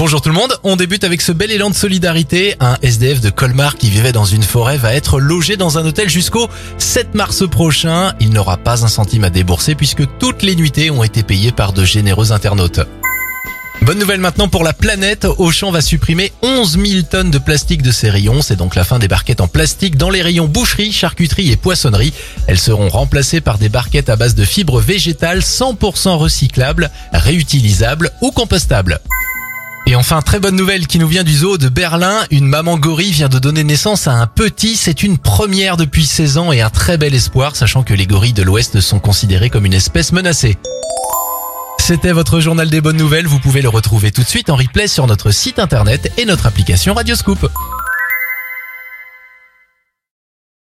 Bonjour tout le monde, on débute avec ce bel élan de solidarité. Un SDF de Colmar qui vivait dans une forêt va être logé dans un hôtel jusqu'au 7 mars prochain. Il n'aura pas un centime à débourser puisque toutes les nuitées ont été payées par de généreux internautes. Bonne nouvelle maintenant pour la planète. Auchan va supprimer 11 000 tonnes de plastique de ses rayons. C'est donc la fin des barquettes en plastique dans les rayons boucherie, charcuterie et poissonnerie. Elles seront remplacées par des barquettes à base de fibres végétales 100% recyclables, réutilisables ou compostables. Et enfin, très bonne nouvelle qui nous vient du zoo de Berlin. Une maman gorille vient de donner naissance à un petit. C'est une première depuis 16 ans et un très bel espoir, sachant que les gorilles de l'Ouest sont considérées comme une espèce menacée. C'était votre journal des bonnes nouvelles. Vous pouvez le retrouver tout de suite en replay sur notre site internet et notre application Radioscoop.